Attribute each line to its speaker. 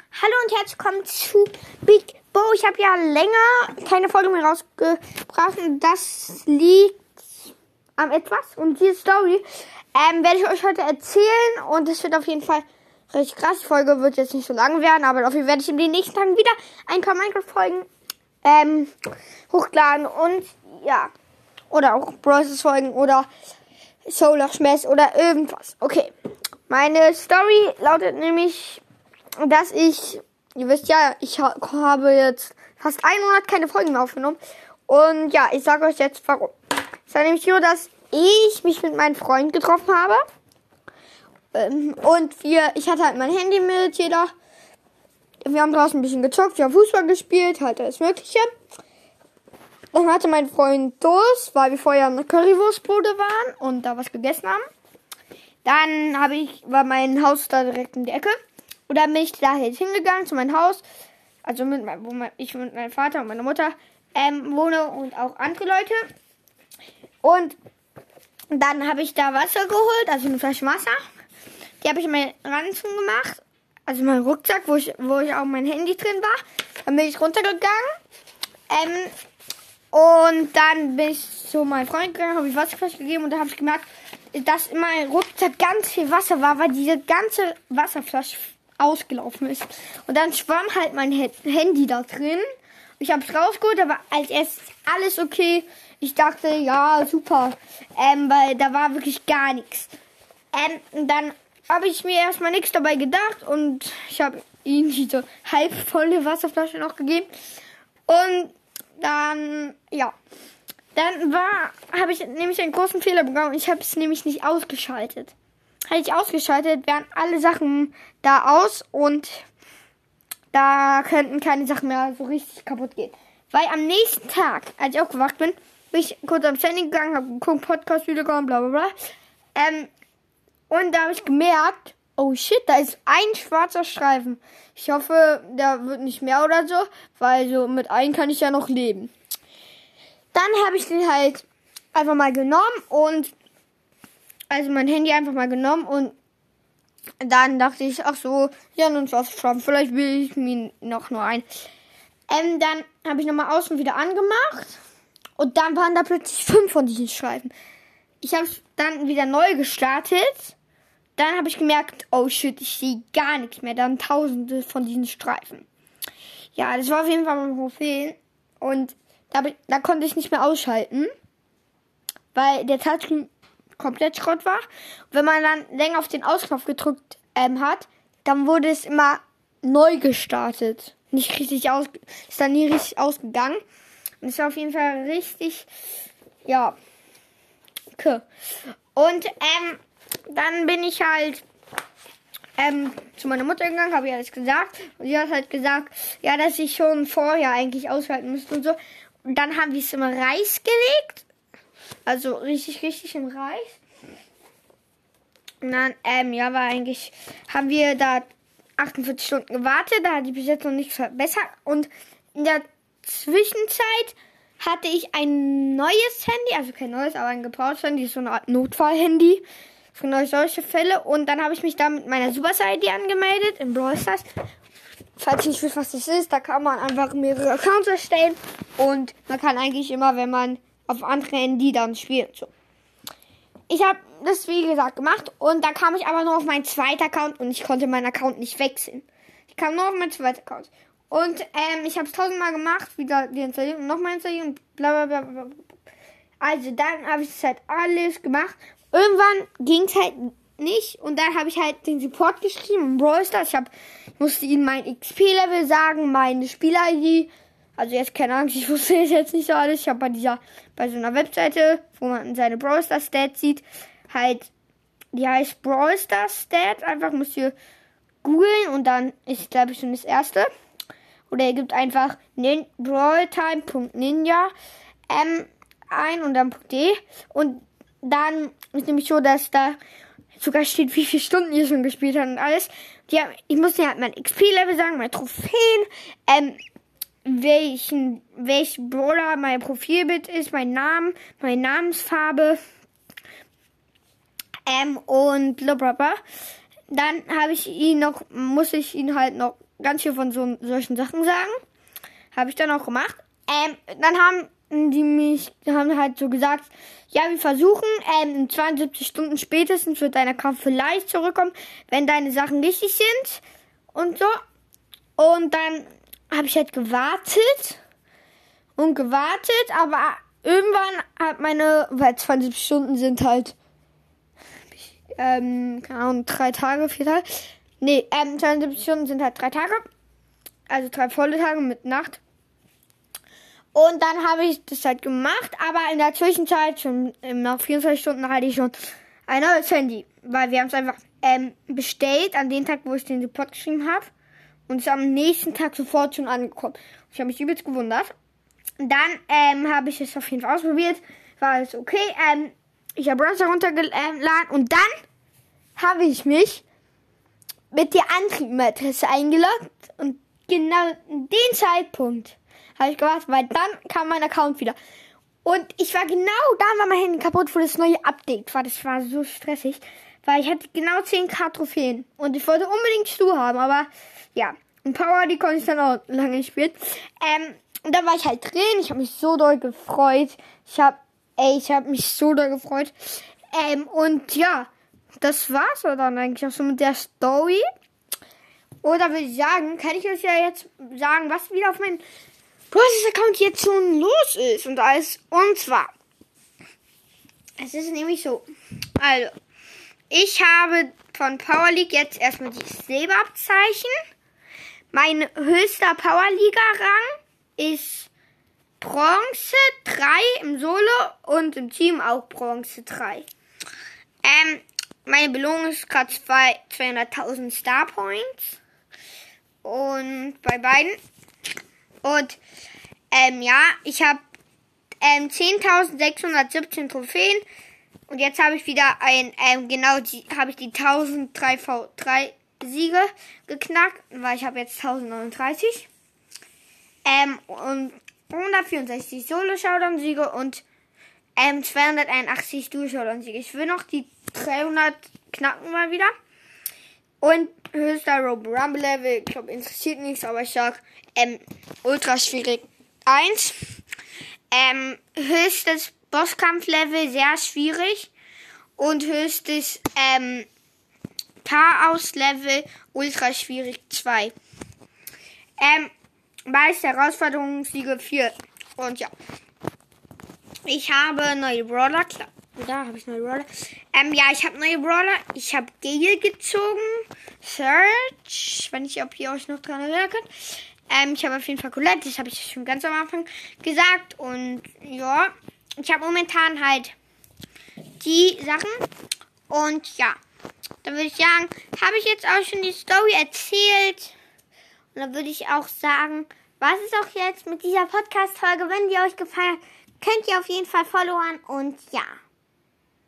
Speaker 1: Hallo und herzlich willkommen zu Big Bo. Ich habe ja länger keine Folge mehr rausgebracht das liegt am etwas. Und diese Story ähm, werde ich euch heute erzählen und es wird auf jeden Fall richtig krass. Die Folge wird jetzt nicht so lang werden, aber dafür werde ich in den nächsten Tagen wieder ein paar Minecraft-Folgen ähm, hochladen und ja, oder auch Bros. Folgen oder Solar Smash oder irgendwas. Okay. Meine Story lautet nämlich, dass ich, ihr wisst ja, ich habe jetzt fast einen Monat keine Folgen mehr aufgenommen. Und ja, ich sage euch jetzt warum. Es war nämlich so, dass ich mich mit meinem Freund getroffen habe. Ähm, und wir, ich hatte halt mein Handy mit, jeder. Wir haben draußen ein bisschen gezockt, wir haben Fußball gespielt, halt alles Mögliche. Dann hatte mein Freund Durst, weil wir vorher eine Currywurstbude waren und da was gegessen haben. Dann habe ich, war mein Haus da direkt in der Ecke. Und dann bin ich da jetzt hingegangen zu meinem Haus. Also mit mein, wo mein, ich mit meinem Vater und meiner Mutter ähm, wohne und auch andere Leute. Und dann habe ich da Wasser geholt, also eine Flasche Wasser. Die habe ich in meinen Ranzen gemacht. Also meinen Rucksack, wo ich, wo ich auch mein Handy drin war. Dann bin ich runtergegangen. Ähm, und dann bin ich zu meinem Freund gegangen, habe ich Wasserflasche gegeben und da habe ich gemerkt, dass in meinem Rucksack ganz viel Wasser war, weil diese ganze Wasserflasche ausgelaufen ist. Und dann schwamm halt mein Handy da drin. Ich habe es rausgeholt, aber als erstes alles okay. Ich dachte, ja, super. Ähm, weil da war wirklich gar nichts. Ähm, dann habe ich mir erstmal nichts dabei gedacht und ich habe ihm diese halbvolle Wasserflasche noch gegeben. Und dann, ja. Dann war, habe ich nämlich einen großen Fehler begangen. Ich habe es nämlich nicht ausgeschaltet. Hätte ich ausgeschaltet, wären alle Sachen da aus und da könnten keine Sachen mehr so richtig kaputt gehen. Weil am nächsten Tag, als ich aufgewacht bin, bin ich kurz am Handy gegangen, habe geguckt, Podcast wieder gekommen, bla bla bla. Ähm, und da habe ich gemerkt, oh shit, da ist ein schwarzer Streifen. Ich hoffe, der wird nicht mehr oder so, weil so mit einem kann ich ja noch leben. Dann habe ich den halt einfach mal genommen und also mein Handy einfach mal genommen und dann dachte ich, ach so, ja, nun was Trump, vielleicht will ich mir noch nur ein. Ähm, dann habe ich nochmal außen wieder angemacht und dann waren da plötzlich fünf von diesen Streifen. Ich habe dann wieder neu gestartet. Dann habe ich gemerkt, oh shit, ich sehe gar nichts mehr. Dann tausende von diesen Streifen. Ja, das war auf jeden Fall mein Profil. Und da, da konnte ich nicht mehr ausschalten, weil der Touchscreen komplett Schrott war. Wenn man dann länger auf den Ausknopf gedrückt ähm, hat, dann wurde es immer neu gestartet. Nicht richtig aus, ist dann nie richtig ausgegangen. Und es war auf jeden Fall richtig, ja, okay. Und ähm, dann bin ich halt ähm, zu meiner Mutter gegangen, habe ihr alles gesagt. Und sie hat halt gesagt, ja, dass ich schon vorher eigentlich ausschalten müsste und so. Und dann haben wir es im Reis gelegt. Also richtig, richtig im Reis. Und dann, ähm, ja, war eigentlich, haben wir da 48 Stunden gewartet. Da hat die noch nichts verbessert. Und in der Zwischenzeit hatte ich ein neues Handy, also kein neues, aber ein gebrauchtes Handy, so eine Art Notfallhandy für neue solche Fälle. Und dann habe ich mich da mit meiner Superstar-ID angemeldet in Brawl Stars. Falls ihr nicht wisst, was das ist, da kann man einfach mehrere Accounts erstellen und man kann eigentlich immer, wenn man auf andere Handy dann spielt. So. Ich habe das wie gesagt gemacht und dann kam ich aber nur auf meinen zweiten Account und ich konnte meinen Account nicht wechseln. Ich kam nur auf meinen zweiten Account. Und ähm, ich habe es tausendmal gemacht, wieder installieren und nochmal installieren und bla bla bla bla. Also dann habe ich es halt alles gemacht. Irgendwann ging es halt nicht und dann habe ich halt den Support geschrieben im Brawl Stars. Ich hab, musste ihnen mein XP-Level sagen, meine Spiel-ID. Also jetzt keine Angst, ich wusste jetzt nicht so alles. Ich habe bei dieser, bei so einer Webseite, wo man seine Brawl Stars Stats sieht, halt, die heißt Brawl Stars Stats. Einfach müsst ihr googeln und dann ist, glaube ich, schon das erste. Oder ihr gebt einfach nin brawltime.ninja ähm, ein und dann .de und dann ist nämlich so, dass da sogar steht, wie viele Stunden ihr schon gespielt habt und alles. Die haben, ich muss ja halt mein XP-Level sagen, meine Trophäen, ähm, welchen, welch Brawler mein Profilbild ist, mein Name, meine Namensfarbe, ähm, und blablabla. dann habe ich ihn noch, muss ich ihn halt noch ganz viel von so, solchen Sachen sagen. Habe ich dann auch gemacht. Ähm, dann haben die mich haben halt so gesagt, ja, wir versuchen, ähm, in 72 Stunden spätestens wird dein Account vielleicht zurückkommen, wenn deine Sachen richtig sind und so. Und dann habe ich halt gewartet und gewartet, aber irgendwann hat meine, weil 72 Stunden sind halt, ähm, keine Ahnung, drei Tage, vier Tage. Nee, ähm, 72 Stunden sind halt drei Tage. Also drei volle Tage mit Nacht. Und dann habe ich das halt gemacht, aber in der Zwischenzeit, schon nach 24 Stunden, hatte ich schon ein neues Handy. Weil wir haben es einfach ähm, bestellt an dem Tag, wo ich den Report geschrieben habe. Und ist am nächsten Tag sofort schon angekommen. Ich habe mich übelst gewundert. Dann ähm, habe ich es auf jeden Fall ausprobiert. War alles okay. Ähm, ich habe Browser runtergeladen und dann habe ich mich mit der Antriebadresse eingeloggt und genau den Zeitpunkt habe ich gewartet, weil dann kam mein Account wieder. Und ich war genau da, war mein Handy kaputt, wo das neue Update war. Das war so stressig, weil ich hatte genau 10k Trophäen. Und ich wollte unbedingt Stu haben, aber ja. Und Power, die konnte ich dann auch lange spielen. Ähm, und da war ich halt drin. Ich habe mich so doll gefreut. Ich habe, ey, ich habe mich so doll gefreut. Ähm, und ja, das war's dann eigentlich auch so mit der Story. Oder würde ich sagen, kann ich euch ja jetzt sagen, was wieder auf meinem Process-Account jetzt schon los ist und alles. Und zwar, es ist nämlich so. Also, ich habe von Power League jetzt erstmal die Silberabzeichen. Mein höchster Power Liga-Rang ist Bronze 3 im Solo und im Team auch Bronze 3. Ähm, meine Belohnung ist gerade 200.000 Star Points. Und bei beiden. Und ähm, ja, ich habe ähm, 10.617 Trophäen. Und jetzt habe ich wieder ein, ähm, genau, die habe ich die 1003 V3 Siege geknackt, weil ich habe jetzt 1039. Ähm, und 164 Solo-Showdown-Siege und ähm, 281 Duo-Showdown-Siege. Ich will noch die 300 knacken mal wieder. Und höchster Robo Rumble Level, ich glaube, interessiert nichts, aber ich sag, ähm, ultra schwierig 1. Ähm, höchstes Bosskampf-Level, sehr schwierig. Und höchstes, ähm, Chaos-Level, ultra schwierig 2. Ähm, meist Herausforderungssiege 4. Und ja. Ich habe neue Brawler, klar. Da habe ich neue Brawler. Ähm, ja, ich habe neue Brawler. Ich habe Gale gezogen. Search. Wenn ich, ob ihr euch noch dran erinnern könnt. Ähm, ich habe auf jeden Fall Colette. Das habe ich schon ganz am Anfang gesagt. Und ja, ich habe momentan halt die Sachen. Und ja, dann würde ich sagen, habe ich jetzt auch schon die Story erzählt. Und dann würde ich auch sagen, was ist auch jetzt mit dieser Podcast-Folge? Wenn die euch gefallen hat, könnt ihr auf jeden Fall followern. Und ja.